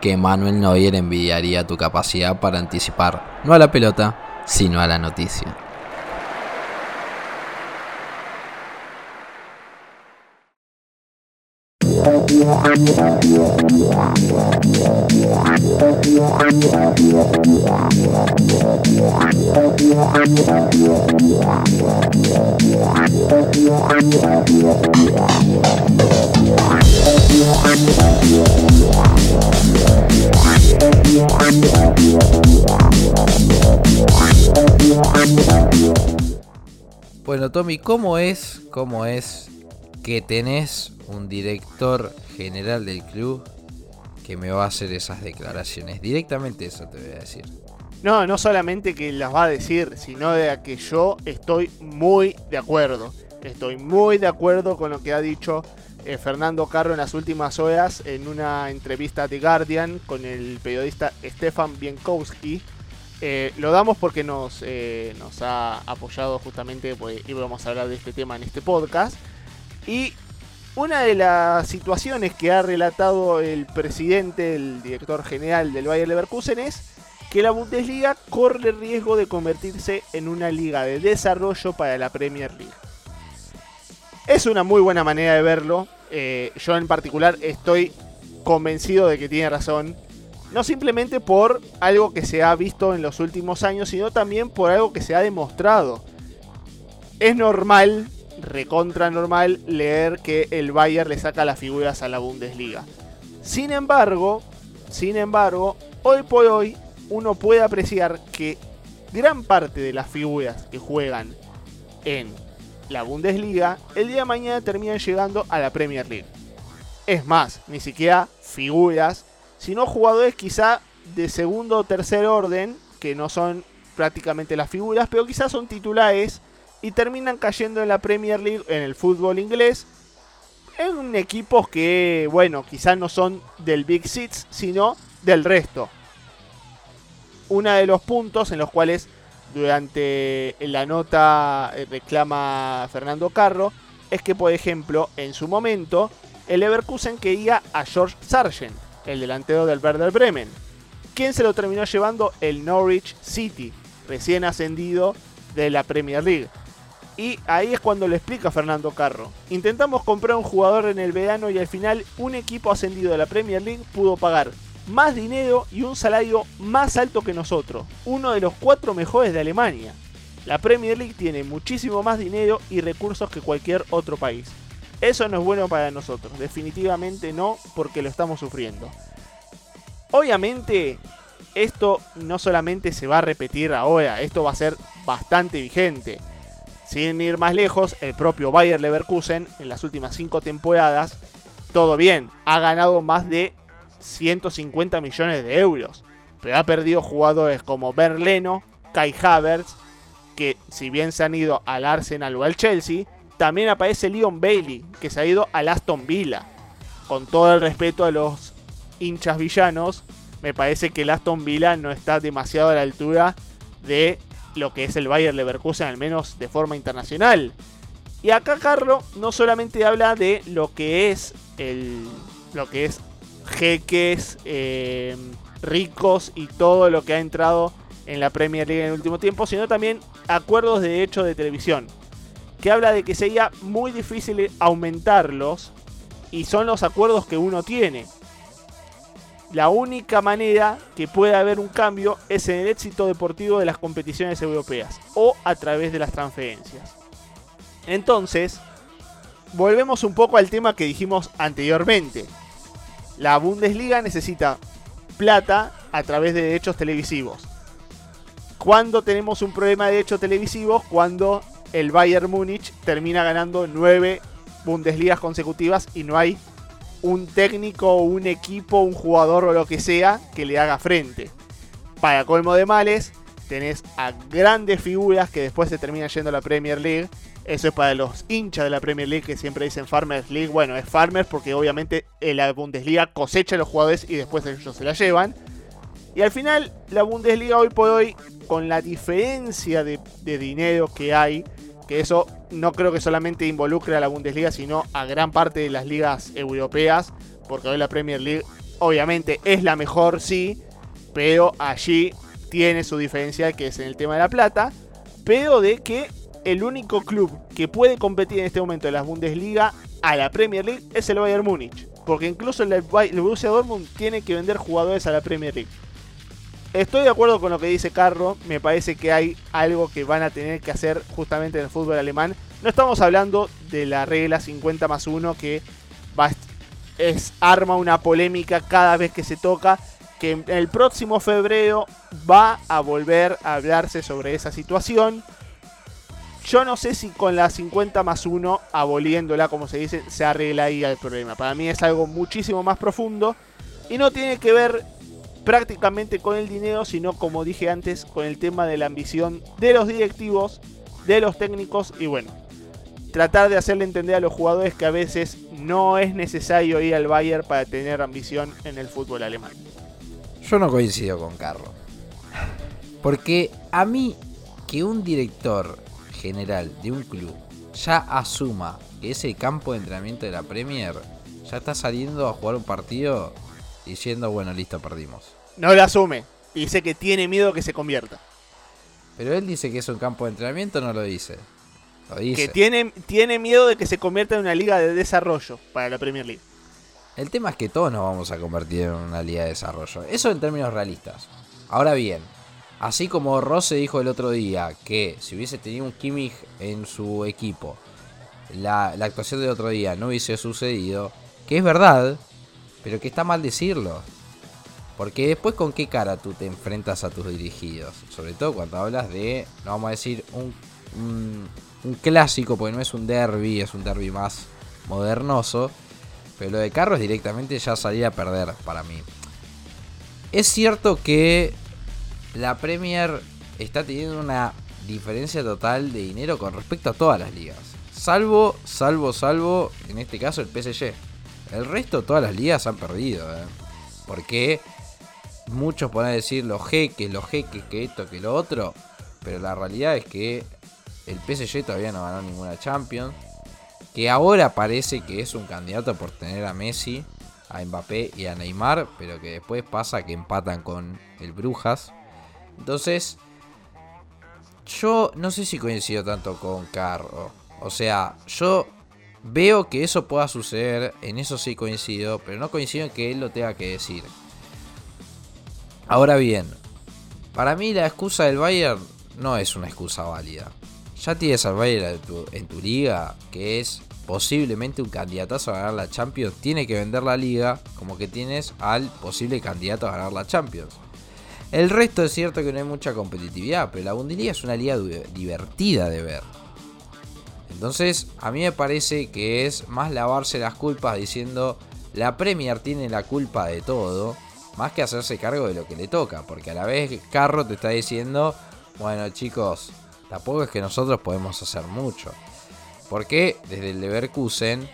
que Manuel Neuer envidiaría tu capacidad para anticipar, no a la pelota, sino a la noticia. Bueno, Tommy, ¿cómo es, cómo es que tenés un director general del club que me va a hacer esas declaraciones? Directamente eso te voy a decir. No, no solamente que las va a decir, sino de que yo estoy muy de acuerdo. Estoy muy de acuerdo con lo que ha dicho eh, Fernando Carro en las últimas horas en una entrevista de Guardian con el periodista Stefan Bienkowski. Eh, lo damos porque nos, eh, nos ha apoyado justamente, pues íbamos a hablar de este tema en este podcast. Y una de las situaciones que ha relatado el presidente, el director general del Bayer Leverkusen es que la Bundesliga corre riesgo de convertirse en una liga de desarrollo para la Premier League. Es una muy buena manera de verlo. Eh, yo en particular estoy convencido de que tiene razón. No simplemente por algo que se ha visto en los últimos años, sino también por algo que se ha demostrado. Es normal, recontra normal, leer que el Bayern le saca las figuras a la Bundesliga. Sin embargo, sin embargo, hoy por hoy uno puede apreciar que gran parte de las figuras que juegan en la Bundesliga, el día de mañana terminan llegando a la Premier League. Es más, ni siquiera figuras, sino jugadores quizá de segundo o tercer orden, que no son prácticamente las figuras, pero quizás son titulares y terminan cayendo en la Premier League, en el fútbol inglés, en equipos que, bueno, quizás no son del Big Six, sino del resto. Uno de los puntos en los cuales durante la nota eh, reclama Fernando Carro es que, por ejemplo, en su momento, el Leverkusen quería a George Sargent, el delantero del Werder Bremen. quien se lo terminó llevando? El Norwich City, recién ascendido de la Premier League. Y ahí es cuando lo explica Fernando Carro. Intentamos comprar un jugador en el verano y al final un equipo ascendido de la Premier League pudo pagar más dinero y un salario más alto que nosotros, uno de los cuatro mejores de Alemania. La Premier League tiene muchísimo más dinero y recursos que cualquier otro país. Eso no es bueno para nosotros, definitivamente no, porque lo estamos sufriendo. Obviamente, esto no solamente se va a repetir ahora, esto va a ser bastante vigente. Sin ir más lejos, el propio Bayer Leverkusen en las últimas 5 temporadas, todo bien, ha ganado más de 150 millones de euros. Pero ha perdido jugadores como Berleno, Kai Havertz, que si bien se han ido al Arsenal o al Chelsea, también aparece Leon Bailey, que se ha ido al Aston Villa. Con todo el respeto a los hinchas villanos, me parece que el Aston Villa no está demasiado a la altura de lo que es el Bayer Leverkusen, al menos de forma internacional. Y acá Carlo no solamente habla de lo que es el lo que es jeques eh, ricos y todo lo que ha entrado en la Premier League en el último tiempo, sino también acuerdos de derecho de televisión, que habla de que sería muy difícil aumentarlos y son los acuerdos que uno tiene. La única manera que puede haber un cambio es en el éxito deportivo de las competiciones europeas o a través de las transferencias. Entonces, volvemos un poco al tema que dijimos anteriormente. La Bundesliga necesita plata a través de derechos televisivos. ¿Cuándo tenemos un problema de derechos televisivos? Cuando el Bayern Múnich termina ganando nueve Bundesligas consecutivas y no hay un técnico, un equipo, un jugador o lo que sea que le haga frente. Para colmo de males, tenés a grandes figuras que después se terminan yendo a la Premier League eso es para los hinchas de la Premier League que siempre dicen Farmers League. Bueno, es Farmers porque obviamente la Bundesliga cosecha a los jugadores y después ellos se la llevan. Y al final, la Bundesliga hoy por hoy, con la diferencia de, dinero que hay, que eso no creo que solamente involucre a la Bundesliga, sino a gran parte de las ligas europeas, porque hoy la Premier League obviamente es la mejor, sí, pero allí tiene su diferencia que es en el tema de la plata, pero de que el único club que puede competir en este momento en la Bundesliga a la Premier League es el Bayern Múnich. Porque incluso el, Borussia Dortmund tiene que vender jugadores a la Premier League. Estoy de acuerdo con lo que dice Carro. Me parece que hay algo que van a tener que hacer justamente en el fútbol alemán. No estamos hablando de la regla 50 más 1 que es, arma una polémica cada vez que se toca. Que el próximo febrero va a volver a hablarse sobre esa situación. Yo no sé si con la 50 más 1, aboliéndola como se dice, se arregla ahí el problema. Para mí es algo muchísimo más profundo y no tiene que ver prácticamente con el dinero, sino como dije antes, con el tema de la ambición de los directivos, de los técnicos y bueno, tratar de hacerle entender a los jugadores que a veces no es necesario ir al Bayern para tener ambición en el fútbol alemán. Yo no coincido con Carlos. Porque a mí que un director general de un club ya asuma que ese campo de entrenamiento de la Premier ya está saliendo a jugar un partido diciendo, bueno, listo, perdimos. No lo asume. Dice que tiene miedo que se convierta. Pero él dice que es un campo de entrenamiento, no lo dice. Lo dice. Que tiene, tiene miedo de que se convierta en una liga de desarrollo para la Premier League. El tema es que todos nos vamos a convertir en una liga de desarrollo. Eso en términos realistas. Ahora bien, así como Rose dijo el otro día que si hubiese tenido un Kimmich en su equipo, la, actuación del otro día no hubiese sucedido, que es verdad, pero que está mal decirlo. Porque después con qué cara tú te enfrentas a tus dirigidos. Sobre todo cuando hablas de, no vamos a decir, un, un, un clásico, porque no es un derby, es un derby más modernoso. Pero lo de Carro es directamente ya salir a perder para mí. Es cierto que la Premier está teniendo una diferencia total de dinero con respecto a todas las ligas. Salvo, salvo, salvo, en este caso el PSG. El resto, todas las ligas han perdido. ¿eh? Porque muchos pueden decir los jeques, los jeques, que esto, que lo otro. Pero la realidad es que el PSG todavía no ganó ninguna Champions. Que ahora parece que es un candidato por tener a Messi, a Mbappé y a Neymar. Pero que después pasa que empatan con el Brujas. Entonces, yo no sé si coincido tanto con Carro. O sea, yo veo que eso pueda suceder, en eso sí coincido, pero no coincido en que él lo tenga que decir. Ahora bien, para mí la excusa del Bayern no es una excusa válida. Ya tienes al Bayern en tu, liga, que es posiblemente un candidatazo a ganar la Champions. Tiene que vender la liga como que tienes al posible candidato a ganar la Champions. El resto es cierto que no hay mucha competitividad, pero la Bundesliga es una liga divertida de ver. Entonces, a mí me parece que es más lavarse las culpas diciendo la Premier tiene la culpa de todo, más que hacerse cargo de lo que le toca, porque a la vez Carro te está diciendo, bueno chicos, tampoco es que nosotros podemos hacer mucho. Porque desde el Leverkusen,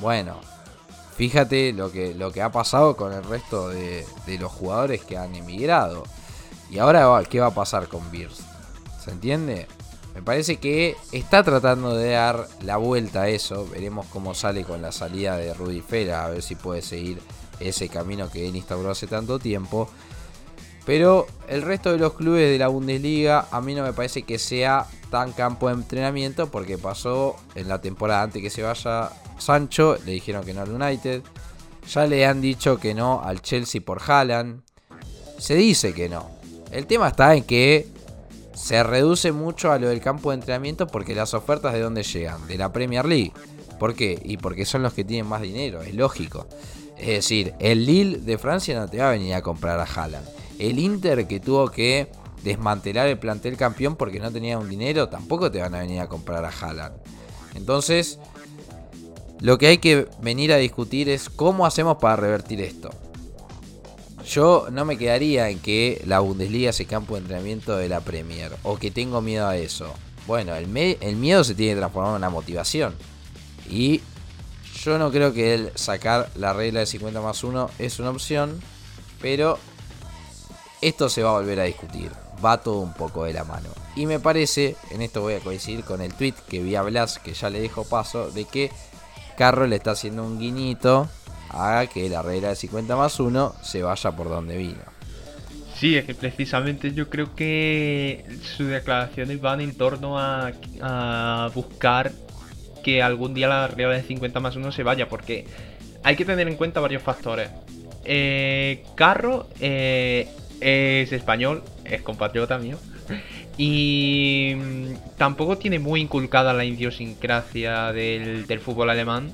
bueno, fíjate lo que, lo que ha pasado con el resto de, de los jugadores que han emigrado. Y ahora, ¿qué va a pasar con Beers? ¿Se entiende? Me parece que está tratando de dar la vuelta a eso. Veremos cómo sale con la salida de Rudy Fera. A ver si puede seguir ese camino que él instauró hace tanto tiempo. Pero el resto de los clubes de la Bundesliga a mí no me parece que sea tan campo de entrenamiento porque pasó en la temporada antes que se vaya Sancho, le dijeron que no al United. Ya le han dicho que no al Chelsea por Haaland. Se dice que no. El tema está en que se reduce mucho a lo del campo de entrenamiento porque las ofertas de dónde llegan, de la Premier League. ¿Por qué? Y porque son los que tienen más dinero, es lógico. Es decir, el Lille de Francia no te va a venir a comprar a Haaland. El Inter que tuvo que desmantelar el plantel campeón porque no tenía un dinero, tampoco te van a venir a comprar a Haaland. Entonces, lo que hay que venir a discutir es cómo hacemos para revertir esto. Yo no me quedaría en que la Bundesliga sea campo de entrenamiento de la Premier o que tengo miedo a eso. Bueno, el, el miedo se tiene que transformar en una motivación. Y yo no creo que el sacar la regla de 50 más 1 es una opción, pero esto se va a volver a discutir. Va todo un poco de la mano. Y me parece, en esto voy a coincidir con el tweet que vi a Blas, que ya le dejo paso, de que Carro le está haciendo un guiñito haga que la regla de 50 más 1 se vaya por donde vino. Sí, es que precisamente yo creo que sus declaraciones van en torno a, a buscar que algún día la regla de 50 más 1 se vaya, porque hay que tener en cuenta varios factores. Eh, Carro eh, es español, es compatriota mío, y mm, tampoco tiene muy inculcada la idiosincrasia del, del fútbol alemán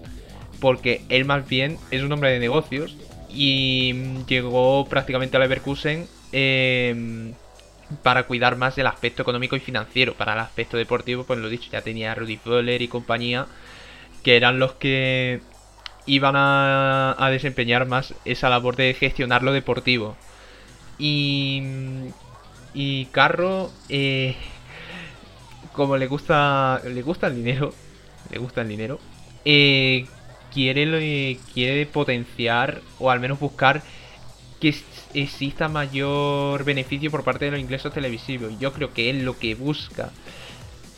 porque él más bien es un hombre de negocios y llegó prácticamente a Leverkusen eh, para cuidar más del aspecto económico y financiero. Para el aspecto deportivo, pues lo dicho, ya tenía Rudy Völler y compañía, que eran los que iban a, a, desempeñar más esa labor de gestionar lo deportivo. Y, y Carro, eh, como le gusta, le gusta el dinero, le gusta el dinero, eh, quiere, quiere potenciar o al menos buscar que exista mayor beneficio por parte de los ingresos televisivos. Yo creo que él lo que busca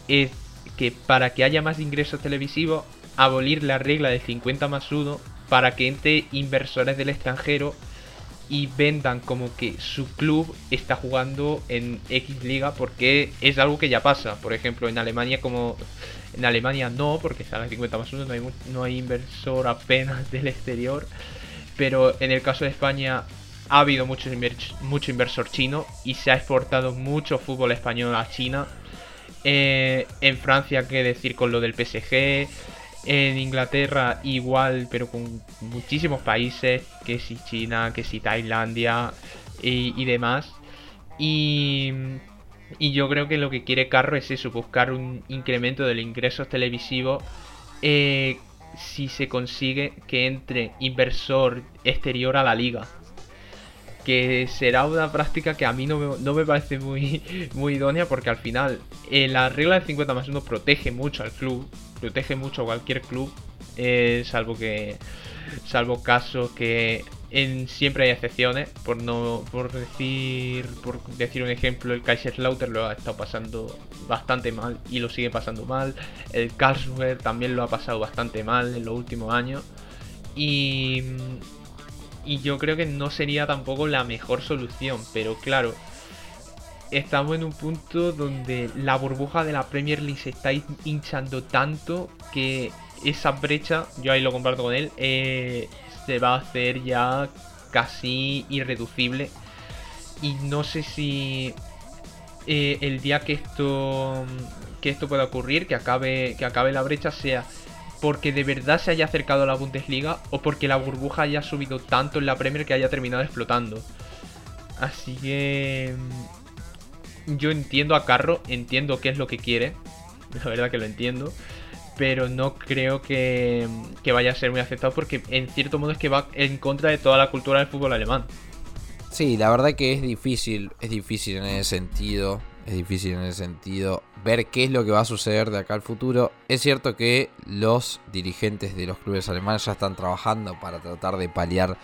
es que para que haya más ingresos televisivos, abolir la regla de 50 más 1 para que entre inversores del extranjero y vendan como que su club está jugando en X liga porque es algo que ya pasa. Por ejemplo, en Alemania como en Alemania no, porque está a 50 más 1, no hay, no hay inversor apenas del exterior. pero en el caso de España ha habido mucho, mucho inversor chino y se ha exportado mucho fútbol español a China. Eh, en Francia, qué decir con lo del PSG. En Inglaterra igual, pero con muchísimos países, que si China, que si Tailandia y, demás. Y, y, yo creo que lo que quiere Carro es eso, buscar un incremento de los ingresos televisivos eh, si se consigue que entre inversor exterior a la liga. Que será una práctica que a mí no me, parece muy, muy idónea porque al final eh, la regla del 50 más 1 protege mucho al club, protege mucho a cualquier club, eh, salvo que salvo casos que en, siempre hay excepciones, por no por decir por decir un ejemplo, el Kaiserslautern lo ha estado pasando bastante mal y lo sigue pasando mal, el Karlsruhe también lo ha pasado bastante mal en los últimos años. Y y yo creo que no sería tampoco la mejor solución, pero claro, estamos en un punto donde la burbuja de la Premier League se está hinchando tanto que esa brecha, yo ahí lo comparto con él, eh, se va a hacer ya casi irreducible. Y no sé si eh, el día que esto que esto pueda ocurrir, que acabe, que acabe la brecha, sea porque de verdad se haya acercado a la Bundesliga o porque la burbuja haya subido tanto en la Premier que haya terminado explotando. Así que yo entiendo a Carro, entiendo qué es lo que quiere, la verdad que lo entiendo, pero no creo que, vaya a ser muy aceptado porque en cierto modo es que va en contra de toda la cultura del fútbol alemán. Sí, la verdad que es difícil, es difícil en ese sentido, es difícil en ese sentido ver qué es lo que va a suceder de acá al futuro. Es cierto que los dirigentes de los clubes alemanes ya están trabajando para tratar de paliar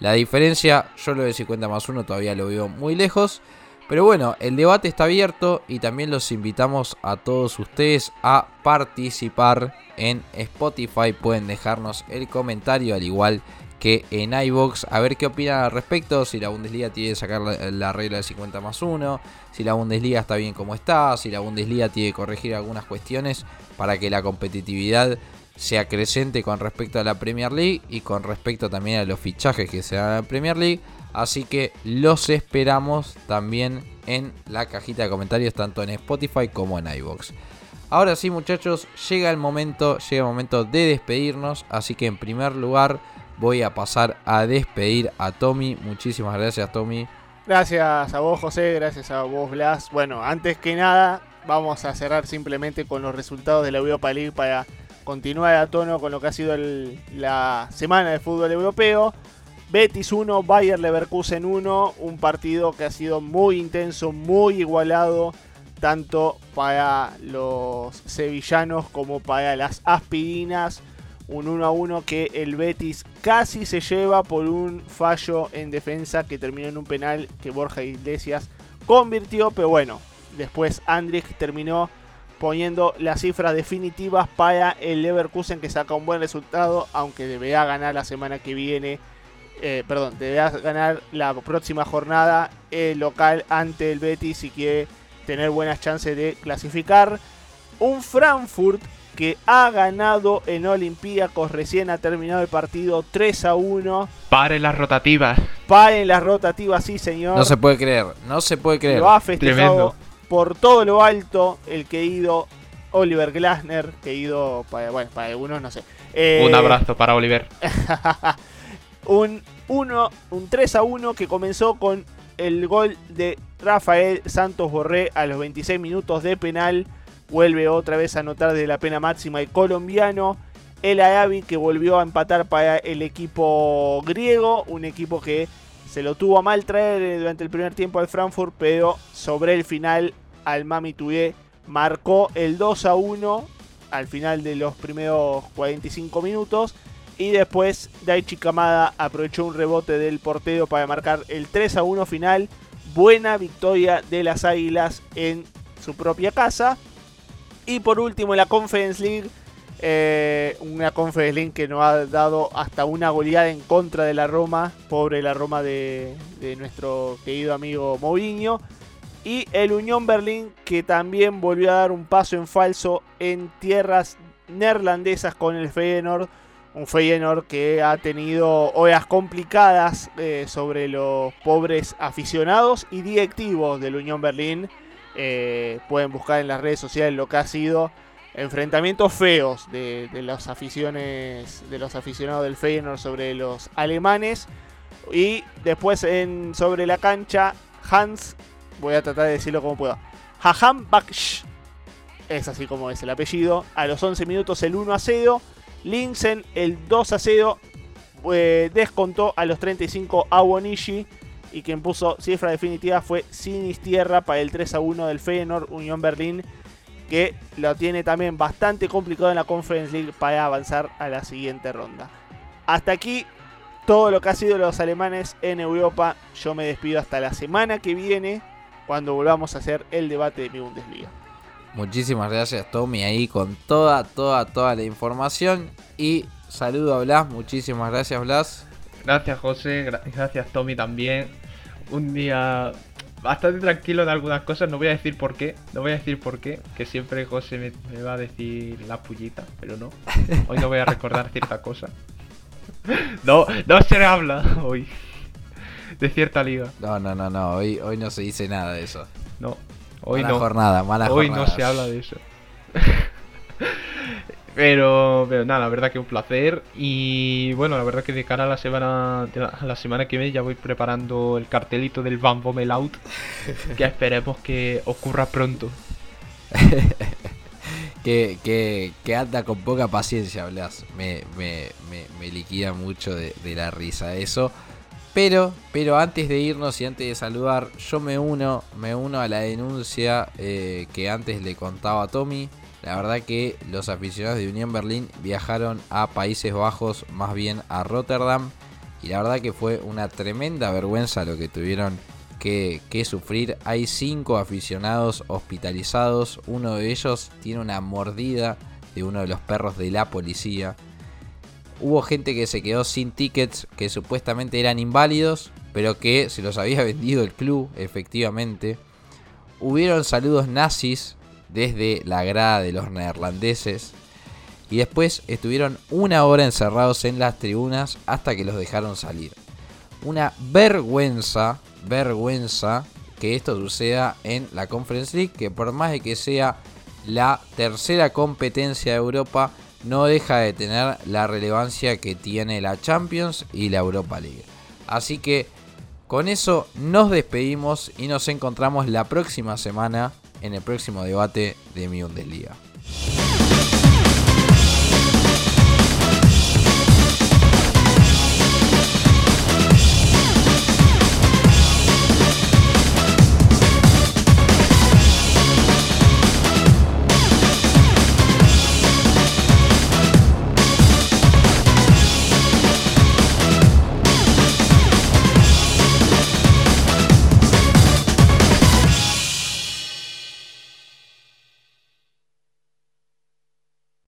la diferencia. Yo lo de 50 más 1 todavía lo veo muy lejos. Pero bueno, el debate está abierto y también los invitamos a todos ustedes a participar en Spotify. Pueden dejarnos el comentario al igual que en iBox a ver qué opinan al respecto, si la Bundesliga tiene que sacar la, regla de 50 más 1, si la Bundesliga está bien como está, si la Bundesliga tiene que corregir algunas cuestiones para que la competitividad sea creciente con respecto a la Premier League y con respecto también a los fichajes que se dan en la Premier League. Así que los esperamos también en la cajita de comentarios, tanto en Spotify como en iBox. Ahora sí, muchachos, llega el momento, llega el momento de despedirnos. Así que en primer lugar voy a pasar a despedir a Tommy. Muchísimas gracias, Tommy. Gracias a vos, José. Gracias a vos, Blas. Bueno, antes que nada, vamos a cerrar simplemente con los resultados de la Europa League para continuar a tono con lo que ha sido la semana de fútbol europeo. Betis 1, Bayer Leverkusen 1, un partido que ha sido muy intenso, muy igualado, tanto para los sevillanos como para las aspirinas. Un 1 a 1 que el Betis casi se lleva por un fallo en defensa que terminó en un penal que Borja Iglesias convirtió, pero bueno, después Andrich terminó poniendo las cifras definitivas para el Leverkusen que saca un buen resultado, aunque deberá ganar la semana que viene eh, perdón, deberá ganar la próxima jornada el local ante el Betis si quiere tener buenas chances de clasificar. Un Frankfurt que ha ganado en Olympiacos, recién ha terminado el partido 3 a 1. Paren las rotativas. Paren las rotativas, sí señor. No se puede creer, no se puede creer. Lo ha festejado por todo lo alto el querido Oliver Glasner, querido para, bueno, para algunos no sé. Un eh, abrazo para Oliver. un 1, un 3 a 1 que comenzó con el gol de Rafael Santos Borré a los 26 minutos de penal. Vuelve otra vez a anotar de la pena máxima el colombiano. El Ayavi que volvió a empatar para el equipo griego. Un equipo que se lo tuvo a mal traer durante el primer tiempo al Frankfurt. Pero sobre el final al Mami Tuyé marcó el 2 a 1 al final de los primeros 45 minutos. Y después Daichi Kamada aprovechó un rebote del portero para marcar el 3 a 1 final. Buena victoria de las Águilas en su propia casa. Y por último la Conference League. Eh, una Conference League que nos ha dado hasta una goleada en contra de la Roma. Pobre la Roma de, nuestro querido amigo Mourinho. Y el Unión Berlín que también volvió a dar un paso en falso en tierras neerlandesas con el Feyenoord Un Feyenoord que ha tenido horas complicadas eh, sobre los pobres aficionados y directivos del Unión Berlín. Eh, pueden buscar en las redes sociales lo que ha sido enfrentamientos feos de, las aficiones de los aficionados del Feyenoord sobre los alemanes. Y después en, sobre la cancha, Hans, voy a tratar de decirlo como pueda. Haham Baksh, es así como es el apellido. A los 11 minutos el 1 a 0. Linsen el 2 a 0. eh, descontó a los 35 a Wonishi. Y quien puso cifra definitiva fue Sinistierra para el 3 a 1 del Feyenoord Unión Berlín. Que lo tiene también bastante complicado en la Conference League para avanzar a la siguiente ronda. Hasta aquí todo lo que ha sido los alemanes en Europa. Yo me despido hasta la semana que viene. Cuando volvamos a hacer el debate de mi Bundesliga. Muchísimas gracias Tommy ahí con toda, toda, toda la información. Y saludo a Blas, muchísimas gracias Blas. Gracias José, gra- gracias Tommy también. Un día bastante tranquilo en algunas cosas, no voy a decir por qué, no voy a decir por qué, que siempre José me, me va a decir la pullita, pero no. Hoy no voy a recordar cierta cosa. No, no se habla hoy de cierta liga. No, no, no, no, hoy, hoy no se dice nada de eso. No, hoy mala no. jornada, mala Hoy jornada. no se habla de eso. pero, pero nada, la verdad que un placer. Y bueno, la verdad que de cara a la semana, de la- a la semana que viene ya voy preparando el cartelito del Van Bommel Out. que esperemos que ocurra pronto. que, que, que anda con poca paciencia, Blas. Me, me, me, me liquida mucho de, de la risa eso. Pero, pero antes de irnos y antes de saludar, yo me uno, me uno a la denuncia eh, que antes le contaba a Tommy. La verdad que los aficionados de Unión Berlín viajaron a Países Bajos, más bien a Rotterdam. Y la verdad que fue una tremenda vergüenza lo que tuvieron que, que sufrir. Hay cinco aficionados hospitalizados. Uno de ellos tiene una mordida de uno de los perros de la policía. Hubo gente que se quedó sin tickets que supuestamente eran inválidos, pero que se los había vendido el club, efectivamente. Hubieron saludos nazis desde la grada de los neerlandeses. Y después estuvieron una hora encerrados en las tribunas hasta que los dejaron salir. Una vergüenza, vergüenza que esto suceda en la Conference League, que por más de que sea la tercera competencia de Europa, no deja de tener la relevancia que tiene la Champions y la Europa League. Así que con eso nos despedimos y nos encontramos la próxima semana en el próximo debate de mi Bundesliga.